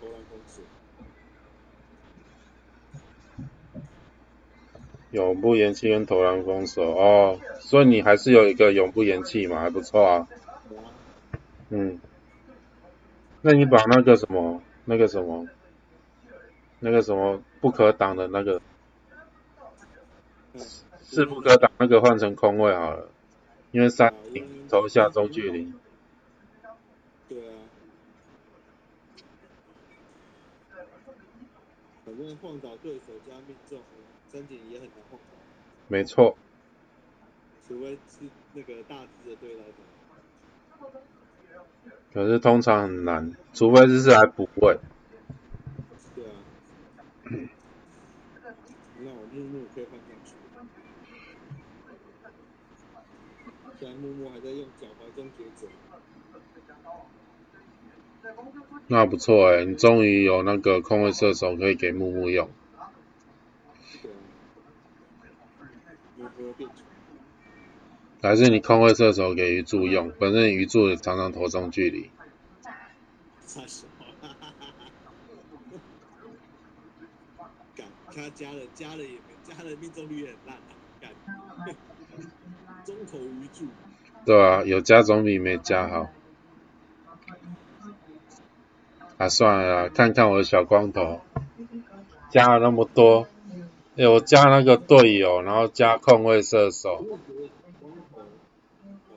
投篮封锁。永不言弃跟投篮封锁哦，所以你还是有一个永不言弃嘛，还不错啊。嗯，那你把那个什么，那个什么，那个什么不可挡的那个，是不可挡那个换成空位好了，因为三投下中距离。对啊。反正晃倒对手加命中。三井也很难碰，没错。除非是那个大只的对来打。可是通常很难，除非是来补位。对啊。那我木木可以换上去。现在木木还在用脚踝中抉择。那不错哎，你终于有那个空位射手可以给木木用。还是你空位射手给鱼柱用，反正鱼柱常常投中距离。他加了加了也没加了命中率也很烂啊，中投鱼柱。对啊，有加总比没加好。啊，算了，看看我的小光头，加了那么多。哎，我加那个队友，然后加控卫射手。小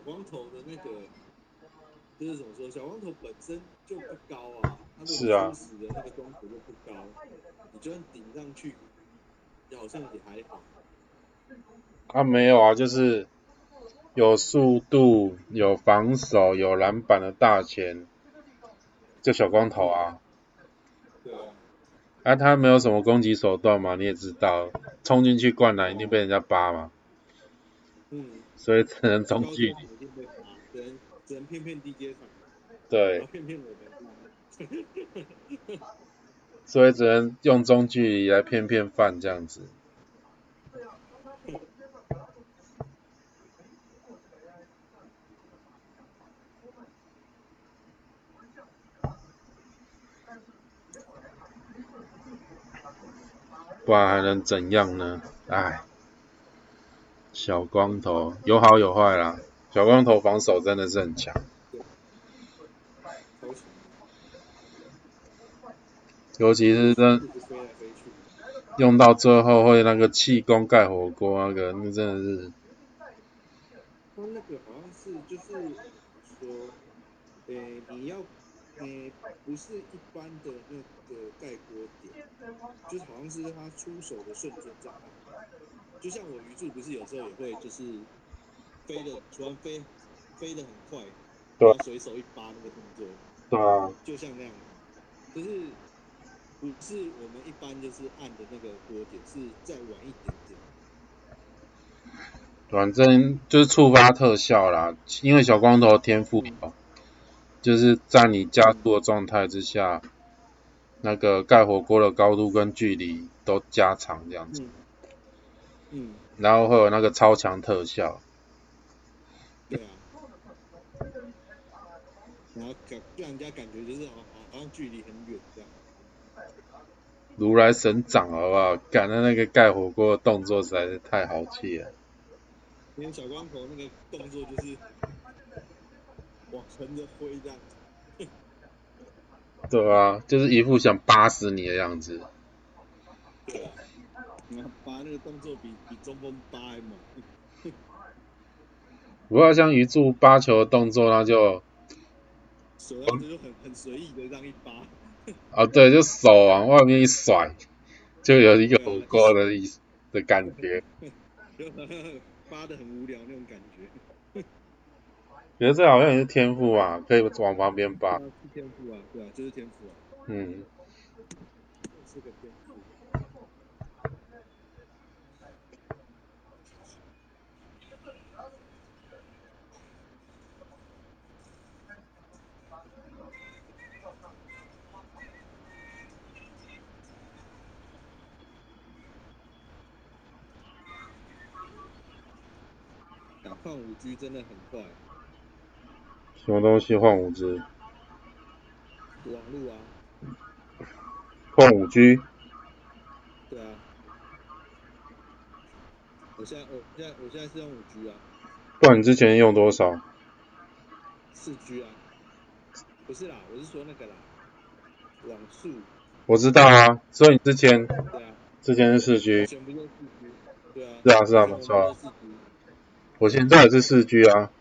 光头的那个，就是怎么说？小光头本身就不高啊，他的初始的那个光头就不高，你就算顶上去，好像也还好。啊，没有啊，就是有速度、有防守、有篮板的大前，就小光头啊。啊，他没有什么攻击手段嘛，你也知道，冲进去灌篮一定被人家扒嘛。嗯。所以只能中距离。只能只能骗骗 DJ 对。骗骗我们。所以只能用中距离来骗骗饭这样子。不然还能怎样呢？唉，小光头有好有坏啦。小光头防守真的是很强，尤其是真用到最后会那个气功盖火锅那个，那真的是。他那个好像是就是说，呃，你要。诶，不是一般的那个盖锅点，就是好像是他出手的瞬间这样。就像我鱼柱不是有时候也会就是飞的突然飞飞的很快，然后随手一扒那个动作，对啊，就像那样，就是不是我们一般就是按的那个锅点，是再晚一点点。反正就是触发特效啦，因为小光头天赋高。就是在你加速的状态之下，那个盖火锅的高度跟距离都加长这样子，嗯，然后会有那个超强特效，对啊，然后感让人家感觉就是好好像距离很远这样，如来神掌好不好？赶的那个盖火锅的动作实在是太豪气了，因为小光头那个动作就是。往横着灰这样子，对啊，就是一副想扒死你的样子。对啊，你看扒那个动作比比中锋扒还猛。不要像鱼柱扒球的动作，那就手样子就很很随意的这样一扒。啊，对，就手往外面一甩，就有一个火锅的意思的感觉。扒的很无聊那种感觉。觉得这好像也是天赋啊，可以往旁边扒。是天赋啊，对啊，就是天赋啊。嗯。是个天赋。打矿五 G 真的很快。什么东西换五 G？网路啊。换五 G。对啊。我现在我现在我现在是用五 G 啊。不然你之前用多少？四 G 啊。不是啦，我是说那个啦，网速。我知道啊，所以你之前。对啊。之前是四 G。全部用四 G。对啊。是啊是啊，没错。我现在也是四 G 啊。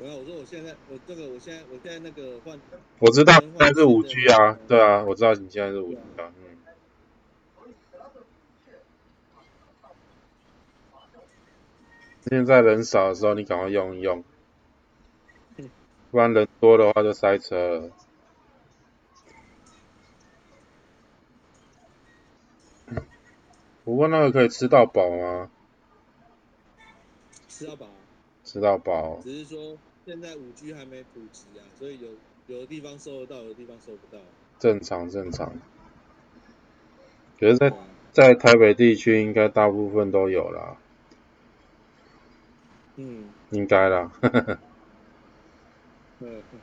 没有，我说我现在我这个我现在我现在那个换。我知道现在是五 G 啊，对啊，我知道你现在是五 G 啊，嗯。现在人少的时候，你赶快用一用，不然人多的话就塞车。不过那个可以吃到饱吗？吃到饱。吃到饱。只是说现在五 G 还没普及啊，所以有有的地方收得到，有的地方收不到。正常正常。可是，在在台北地区，应该大部分都有啦。嗯，应该啦。嗯。看。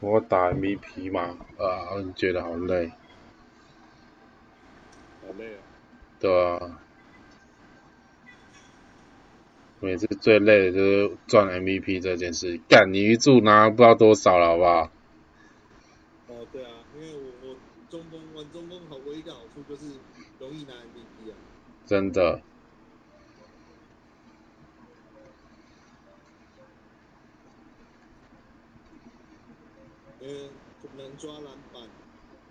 我打 MVP 嘛，啊，觉得好累，好累啊。对啊，每次最累的就是赚 MVP 这件事，干你一注拿不知道多少了，好不好？哦，对啊，因为我我中锋玩中锋好唯一的好处就是容易拿 MVP 啊。真的。嗯能抓篮板，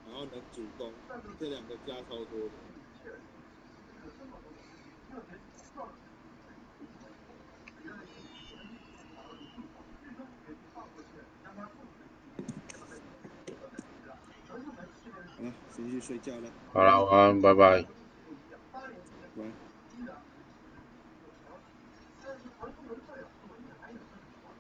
然后能主攻，这两个加超多的。好了，先去睡觉了。好了，晚安，拜拜。